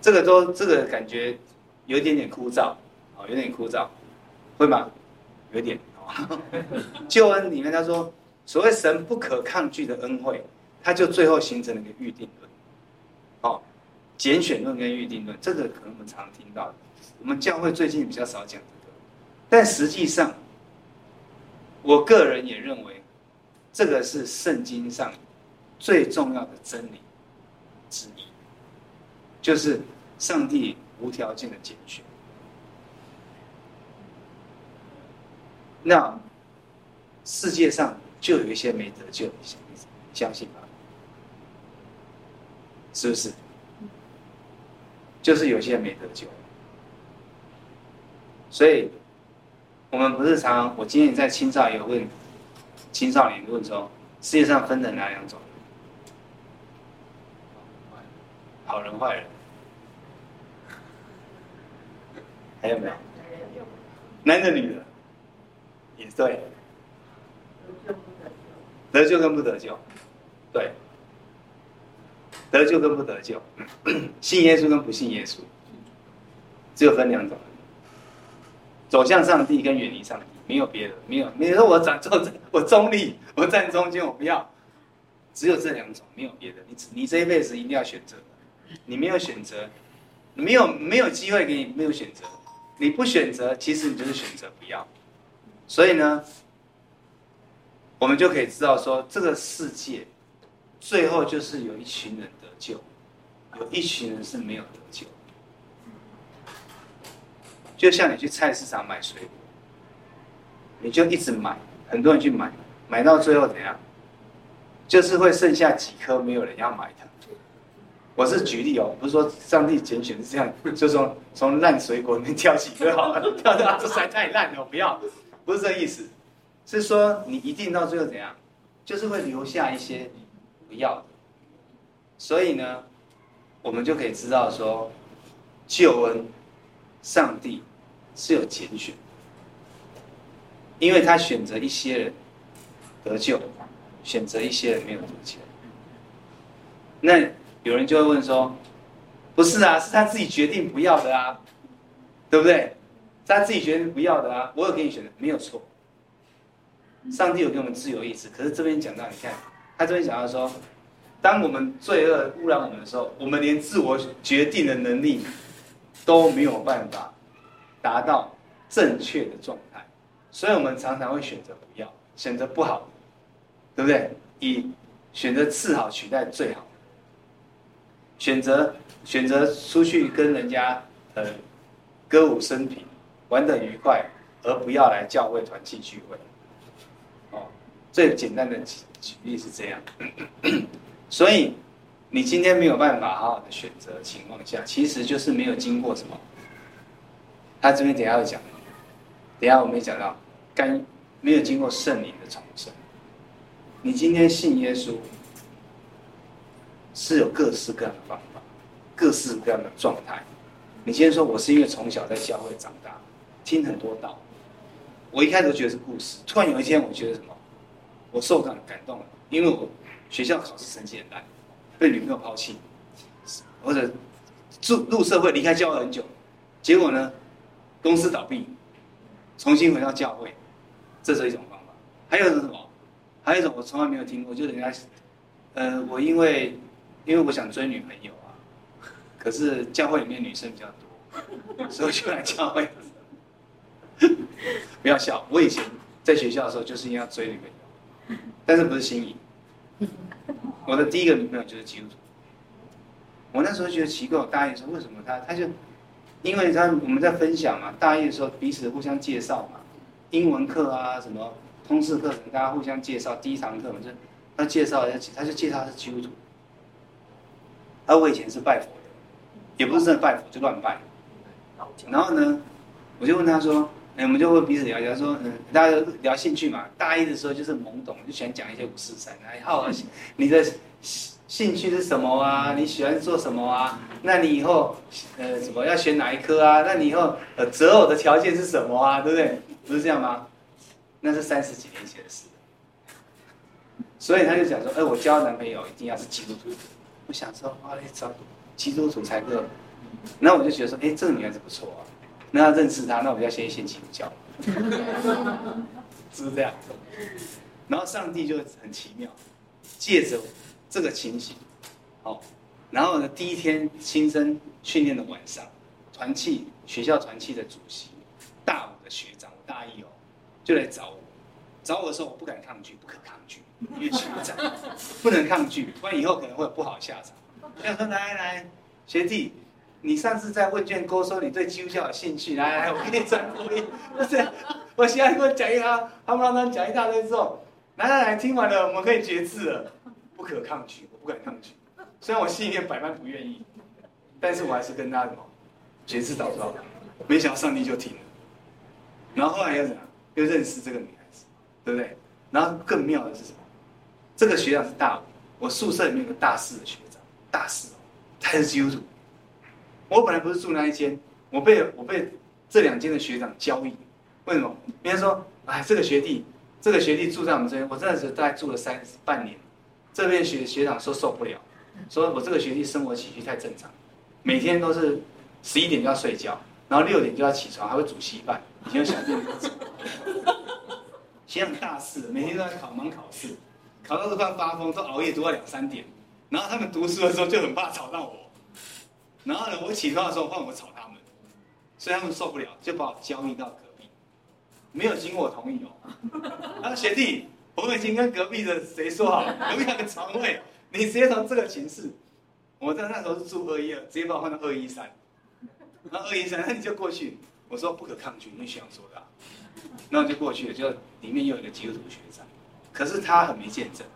这个都这个感觉有一点点枯燥，哦，有点枯燥，会吗？有点。哦、救恩里面他说，所谓神不可抗拒的恩惠，他就最后形成了一个预定论。哦，拣选论跟预定论，这个可能我们常听到，我们教会最近比较少讲这个，但实际上，我个人也认为，这个是圣经上最重要的真理之一，就是上帝无条件的拣选。那世界上就有一些没得救，相信吧？是不是？就是有些没得救。所以，我们不是常常，我今天在青少年问青少年问说，世界上分成哪两种？好人坏人，还有没有？男的女的？也对，得救跟不得救，对，得救跟不得救，信耶稣跟不信耶稣，只有分两种，走向上帝跟远离上帝，没有别的，没有，你说我站中，我中立，我站中间，我不要，只有这两种，没有别的，你你这一辈子一定要选择，你没有选择，没有没有机会给你没有选择，你不选择，其实你就是选择不要。所以呢，我们就可以知道说，这个世界最后就是有一群人得救，有一群人是没有得救。就像你去菜市场买水果，你就一直买，很多人去买，买到最后怎样？就是会剩下几颗没有人要买的。我是举例哦，不是说上帝拣选是这样，就说从烂水果里面挑几颗好了，挑的这实在太烂了，我不要。不是这意思，是说你一定到最后怎样，就是会留下一些不要的。所以呢，我们就可以知道说，救恩，上帝是有拣选，因为他选择一些人得救，选择一些人没有得救。那有人就会问说，不是啊，是他自己决定不要的啊，对不对？他自己决定不要的啊，我有给你选择，没有错。上帝有给我们自由意志，可是这边讲到，你看，他这边讲到说，当我们罪恶污染我们的时候，我们连自我决定的能力都没有办法达到正确的状态，所以我们常常会选择不要，选择不好，对不对？以选择次好取代最好，选择选择出去跟人家呃歌舞升平。玩得愉快，而不要来教会团契聚会。哦，最简单的举举例是这样。所以，你今天没有办法好好的选择情况下，其实就是没有经过什么。他这边等下会讲，等下我没讲到，干没有经过圣灵的重生。你今天信耶稣，是有各式各样的方法，各式各样的状态。你今天说我是因为从小在教会长大。听很多道，我一开始都觉得是故事。突然有一天，我觉得什么？我受感感动了，因为我学校考试成绩很烂，被女朋友抛弃，或者入入社会离开教会很久，结果呢，公司倒闭，重新回到教会，这是一种方法。还有一种什么？还有一种我从来没有听过，就是人家，呃，我因为因为我想追女朋友啊，可是教会里面女生比较多，所以就来教会。不要笑，我以前在学校的时候就是因为要追女朋友，但是不是心仪。我的第一个女朋友就是基督徒。我那时候觉得奇怪，我大一的时候为什么他他就，因为他我们在分享嘛，大一的时候彼此互相介绍嘛，英文课啊什么通识课程，大家互相介绍。第一堂课嘛就他介绍，他就介绍他是基督徒。而我以前是拜佛的，也不是真的拜佛，就乱拜。然后呢，我就问他说。哎，我们就会彼此聊聊，说，嗯，大家聊兴趣嘛。大一的时候就是懵懂，就喜欢讲一些五四三。哎，好，你的兴趣是什么啊？你喜欢做什么啊？那你以后，呃，什么要选哪一科啊？那你以后，呃，择偶的条件是什么啊？对不对？不是这样吗？那是三十几年前的事。所以他就讲说，哎，我交男朋友一定要是基督徒。我想说，哇，你找基督徒才够然后我就觉得说，哎，这个女孩子不错啊，那要认识他，那我就要先先请教，是 不是这样？然后上帝就很奇妙，借着这个情形，好，然后呢，第一天新生训练的晚上，团契学校团契的主席，大五的学长，大一哦，就来找我，找我的时候我不敢抗拒，不可抗拒，因为学长 不能抗拒，不然以后可能会有不好下场。要说来来，学弟，你上次在问卷勾说你对基督教有兴趣，来来，我给你转福音，不是，我现在给我讲一下，他们让他讲一大堆之后。来来来，听完了，我们可以决志了。不可抗拒，我不敢抗拒。虽然我心里面百般不愿意，但是我还是跟他什么决志祷告。没想到上帝就听了。然后后来又怎样？又认识这个女孩子，对不对？然后更妙的是什么？这个学长是大五，我宿舍里面有个大四的学长，大四，他是基督徒。我本来不是住那一间，我被我被这两间的学长交易。为什么？别人说，哎，这个学弟。这个学弟住在我们这边，我真的是大概住了三半年。这边学学长说受不了，说我这个学弟生活起居太正常，每天都是十一点就要睡觉，然后六点就要起床，还会煮稀饭，以前有小便不子。学长大四，每天都在考忙考试，考到都快发疯，都熬夜读到两三点。然后他们读书的时候就很怕吵到我，然后呢，我起床的时候换我吵他们，所以他们受不了，就把我交易到隔壁。没有经过我同意哦。他 说：“学弟，我们已经跟隔壁的谁说好了，隔壁那个床位，你直接从这个寝室，我在那时候是住二一二，直接把我换到二一三。然后二一三，那你就过去。我说不可抗拒，你学长说的。那我就过去了，就里面又有一个基督徒学长，可是他很没见证，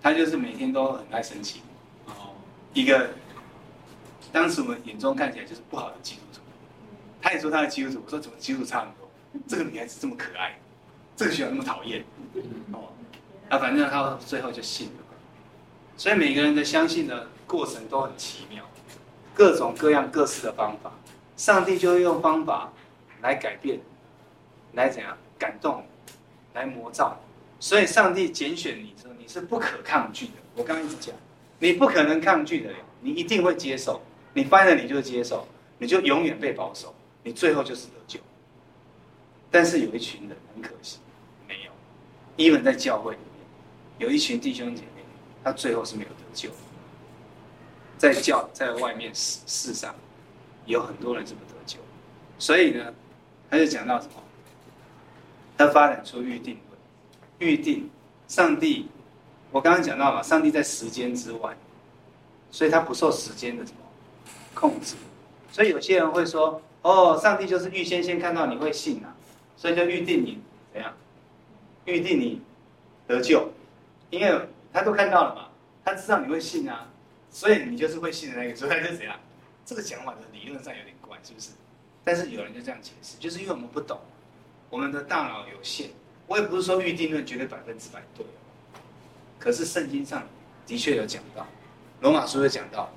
他就是每天都很爱生气。哦，一个当时我们眼中看起来就是不好的基督徒，他也说他的基督徒。我说怎么基督徒差很多？”这个女孩子这么可爱，这个学长那么讨厌，哦，啊，反正他最后就信了。所以每个人的相信的过程都很奇妙，各种各样各式的方法，上帝就会用方法来改变，来怎样感动，来模造。所以上帝拣选你之后，你是不可抗拒的。我刚刚一直讲，你不可能抗拒的，你一定会接受。你翻了，你就接受，你就永远被保守，你最后就是得救。但是有一群人很可惜，没有。因为在教会里面，有一群弟兄姐妹，他最后是没有得救。在教在外面世世上，有很多人是不得救。所以呢，他就讲到什么？他发展出预定论，预定上帝。我刚刚讲到了，上帝在时间之外，所以他不受时间的什么控制。所以有些人会说：“哦，上帝就是预先先看到你会信啊。”所以就预定你怎样？预定你得救，因为他都看到了嘛，他知道你会信啊，所以你就是会信的那个。所以他就怎样？这个讲法的理论上有点怪，是不是？但是有人就这样解释，就是因为我们不懂，我们的大脑有限。我也不是说预定论绝对百分之百对，可是圣经上的确有讲到，罗马书有讲到，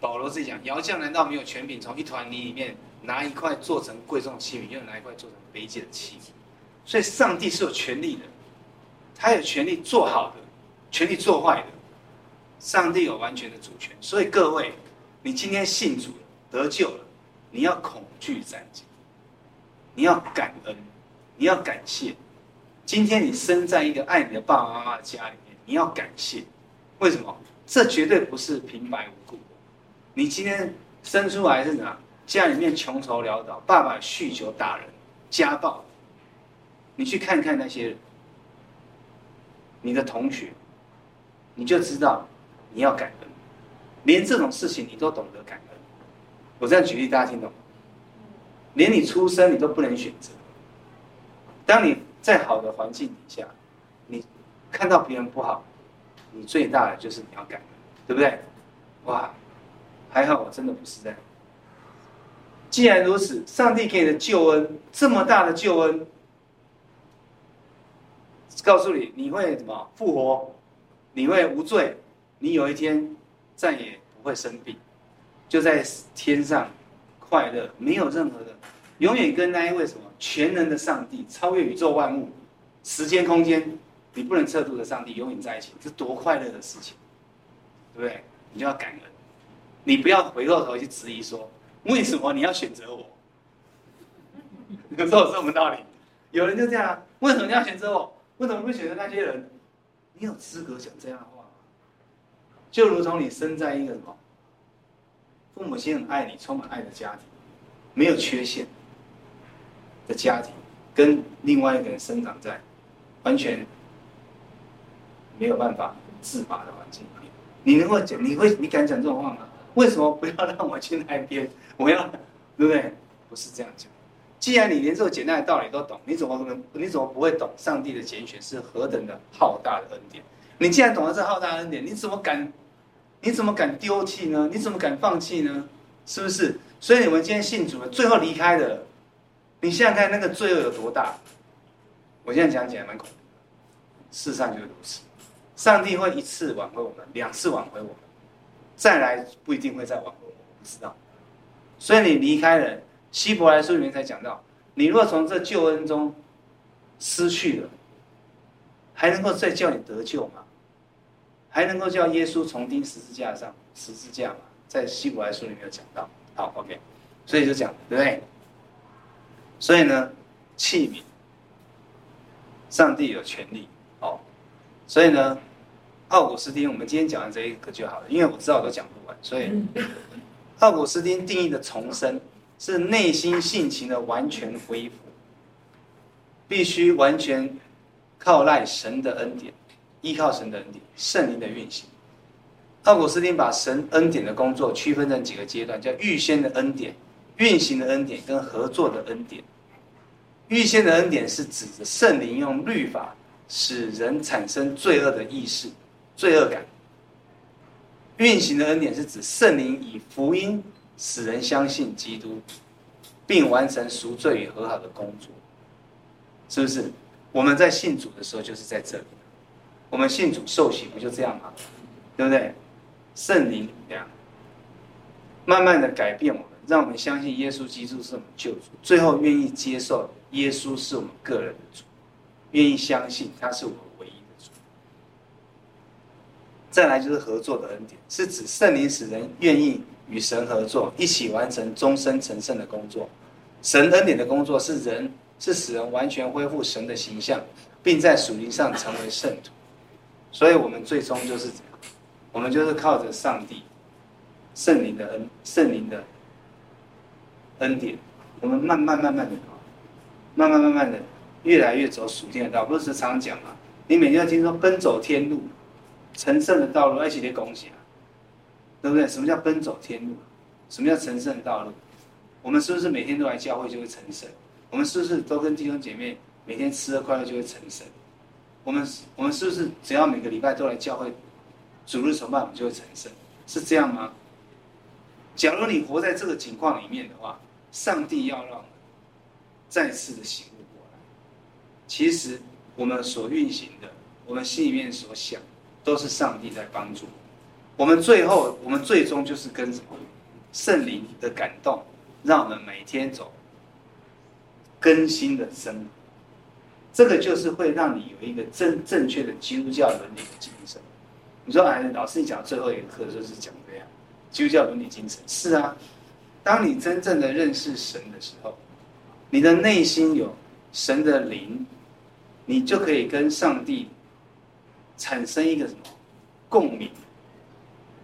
保罗自己讲，窑匠难道没有权柄从一团泥里面？拿一块做成贵重器皿，又拿一块做成卑贱的器皿，所以上帝是有权利的，他有权利做好的，权利做坏的，上帝有完全的主权。所以各位，你今天信主了，得救了，你要恐惧战兢，你要感恩，你要感谢。今天你生在一个爱你的爸爸妈妈的家里面，你要感谢。为什么？这绝对不是平白无故。你今天生出来是怎样？家里面穷愁潦倒，爸爸酗酒打人，家暴。你去看看那些，你的同学，你就知道你要感恩。连这种事情你都懂得感恩，我这样举例大家听懂吗？连你出生你都不能选择。当你在好的环境底下，你看到别人不好，你最大的就是你要感恩，对不对？哇，还好我真的不是这样。既然如此，上帝给你的救恩这么大的救恩，告诉你你会怎么复活，你会无罪，你有一天再也不会生病，就在天上快乐，没有任何的，永远跟那一位什么全能的上帝，超越宇宙万物、时间空间，你不能测度的上帝永远在一起，这多快乐的事情，对不对？你就要感恩，你不要回过头去质疑说，为什么你要选择我？有时候有这么道理，有人就这样，为什么你要选择我？为什么不选择那些人？你有资格讲这样的话吗？就如同你生在一个什么，父母亲很爱你、充满爱的家庭，没有缺陷的家庭，跟另外一个人生长在完全没有办法自拔的环境里面，你能够讲？你会？你敢讲这种话吗？为什么不要让我去那边？我要，对不对？不是这样讲。既然你连这个简单的道理都懂，你怎么能？你怎么不会懂上帝的拣选是何等的浩大的恩典？你既然懂得这浩大的恩典，你怎么敢？你怎么敢丢弃呢？你怎么敢放弃呢？是不是？所以你们今天信主了，最后离开的，你想想看那个罪恶有多大？我现在讲起来蛮恐怖的。事实上就是如此，上帝会一次挽回我们，两次挽回我们，再来不一定会再挽回我们，不知道。所以你离开了。希伯来书里面才讲到，你若从这救恩中失去了，还能够再叫你得救吗？还能够叫耶稣重钉十字架上十字架吗？在希伯来书里面有讲到。好，OK，所以就讲，对不对？所以呢，器皿，上帝有权利，哦，所以呢，奥古斯丁，我们今天讲完这一个就好了，因为我知道我都讲不完，所以 奥古斯丁定义的重生。是内心性情的完全恢复，必须完全靠赖神的恩典，依靠神的恩典，圣灵的运行。奥古斯丁把神恩典的工作区分成几个阶段，叫预先的恩典、运行的恩典跟合作的恩典。预先的恩典是指着圣灵用律法使人产生罪恶的意识、罪恶感。运行的恩典是指圣灵以福音。使人相信基督，并完成赎罪与和好的工作，是不是？我们在信主的时候就是在这里。我们信主受洗不就这样吗？对不对？圣灵这样，慢慢的改变我们，让我们相信耶稣基督是我们救主，最后愿意接受耶稣是我们个人的主，愿意相信他是我们。再来就是合作的恩典，是指圣灵使人愿意。与神合作，一起完成终身成圣的工作。神恩典的工作是人，是使人完全恢复神的形象，并在属灵上成为圣徒。所以，我们最终就是这样，我们就是靠着上帝圣灵的恩，圣灵的恩典，我们慢慢慢慢的，慢慢慢慢的，越来越走属天的道。不是常讲嘛？你每天要听说奔走天路，成圣的道路，一起来恭喜啊！对不对？什么叫奔走天路？什么叫成圣的道路？我们是不是每天都来教会就会成圣？我们是不是都跟弟兄姐妹每天吃喝快乐就会成圣？我们我们是不是只要每个礼拜都来教会，主日崇拜我们就会成圣？是这样吗？假如你活在这个情况里面的话，上帝要让我们再次的醒悟过来。其实我们所运行的，我们心里面所想，都是上帝在帮助。我们最后，我们最终就是跟什么圣灵的感动，让我们每天走更新的生活。这个就是会让你有一个正正确的基督教伦理的精神。你说，哎，老师，你讲最后一个课就是讲这样，基督教伦理精神是啊。当你真正的认识神的时候，你的内心有神的灵，你就可以跟上帝产生一个什么共鸣。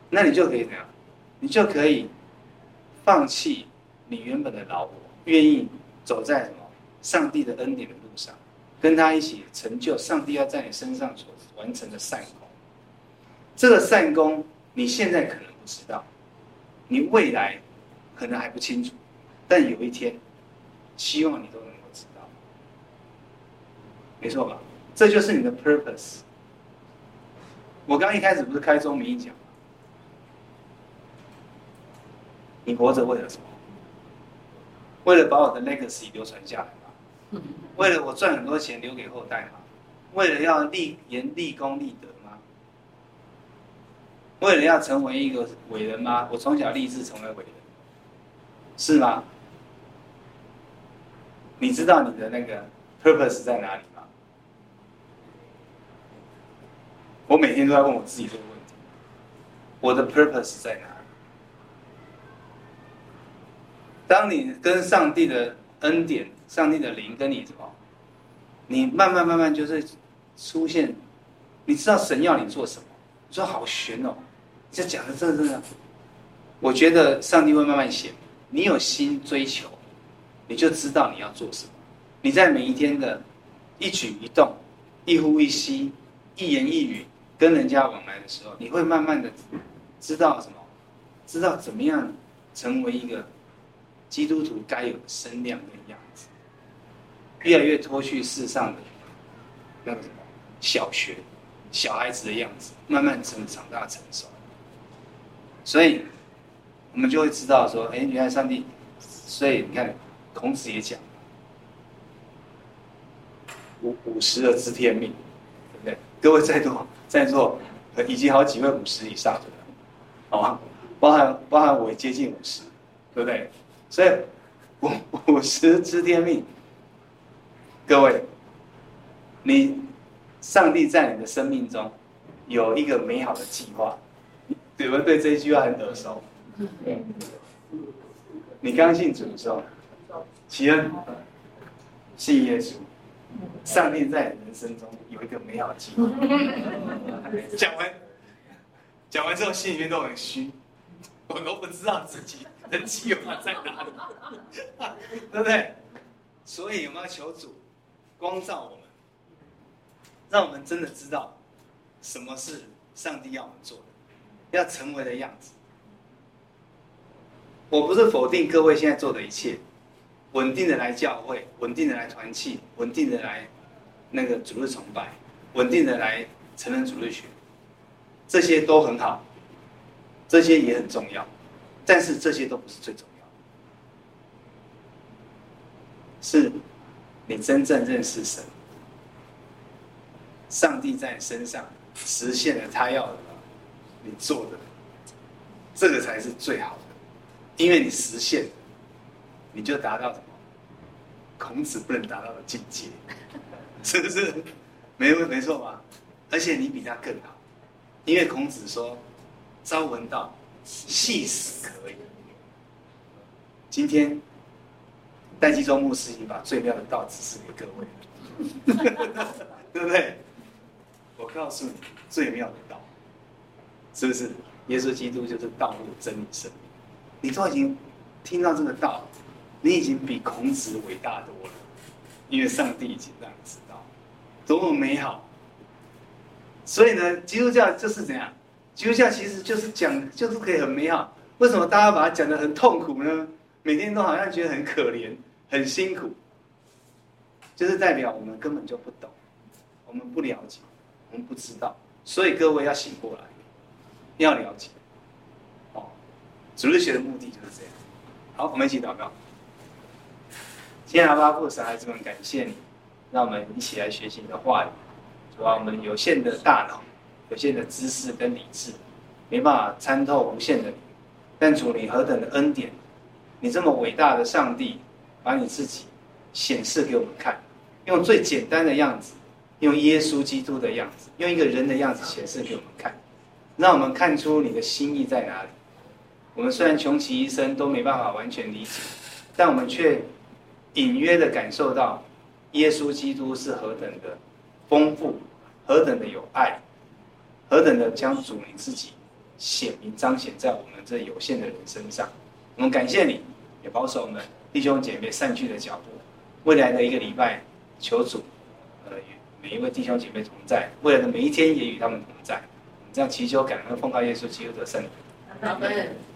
那你就可以怎样？你就可以放弃你原本的老我，愿意走在什么上帝的恩典的路上，跟他一起成就上帝要在你身上所完成的善功。这个善功你现在可能不知道，你未来可能还不清楚，但有一天，希望你都能够知道，没错吧？这就是你的 purpose。我刚一开始不是开宗明义讲。你活着为了什么？为了把我的 legacy 流传下来吗？为了我赚很多钱留给后代吗？为了要立言立功立德吗？为了要成为一个伟人吗？我从小立志成为伟人，是吗？你知道你的那个 purpose 在哪里吗？我每天都在问我自己这个问题：我的 purpose 在哪里？当你跟上帝的恩典、上帝的灵跟你什么，你慢慢慢慢就是出现，你知道神要你做什么？你说好悬哦，这讲的真的真的，我觉得上帝会慢慢显。你有心追求，你就知道你要做什么。你在每一天的一举一动、一呼一吸、一言一语跟人家往来的时候，你会慢慢的知道什么？知道怎么样成为一个基督徒该有的身量的样子，越来越脱去世上的那个什么小学小孩子的样子，慢慢成长大成熟。所以。我们就会知道说，哎，原来上帝，所以你看，孔子也讲，五五十而知天命，对不对？各位在座在座，以及好几位五十以上的，好吗？包含包含我接近五十，对不对？所以五五十知天命，各位，你上帝在你的生命中有一个美好的计划，有没有对这一句话很耳熟？你刚信主的时候，启恩信耶稣，上帝在人生中有一个美好的计划。讲完，讲完之后心里面都很虚，我都不知道自己的计划在哪里，对不对？所以我们要求主光照我们，让我们真的知道什么是上帝要我们做的，要成为的样子。我不是否定各位现在做的一切，稳定的来教会，稳定的来团契，稳定的来那个主日崇拜，稳定的来成人主日学，这些都很好，这些也很重要，但是这些都不是最重要，是你真正认识神，上帝在你身上实现了他要的，你做的，这个才是最好的。因为你实现，你就达到什么？孔子不能达到的境界，是不是？没没错吧？而且你比他更好，因为孔子说：“朝闻道，夕死可矣。”今天戴基宗牧师已经把最妙的道指示给各位了，对不对？我告诉你，最妙的道，是不是？耶稣基督就是道路、真理、生命。你都已经听到这个道，你已经比孔子伟大多了，因为上帝已经让你知道，多么美好。所以呢，基督教就是怎样？基督教其实就是讲，就是可以很美好。为什么大家把它讲得很痛苦呢？每天都好像觉得很可怜、很辛苦，就是代表我们根本就不懂，我们不了解，我们不知道。所以各位要醒过来，要了解。哦主日学的目的就是这样。好，我们一起祷告。亲爱的阿爸父神，孩子们，感谢你，让我们一起来学习你的话语。主啊，我们有限的大脑、有限的知识跟理智，没办法参透无限的你。但主，你何等的恩典！你这么伟大的上帝，把你自己显示给我们看，用最简单的样子，用耶稣基督的样子，用一个人的样子显示给我们看，让我们看出你的心意在哪里。我们虽然穷其一生都没办法完全理解，但我们却隐约的感受到，耶稣基督是何等的丰富，何等的有爱，何等的将主你自己显明彰显在我们这有限的人身上。我们感谢你，也保守我们弟兄姐妹散去的脚步。未来的一个礼拜，求主，呃，与每一位弟兄姐妹同在。未来的每一天，也与他们同在。我们这样祈求，感恩奉告耶稣基督的圣名。阿门。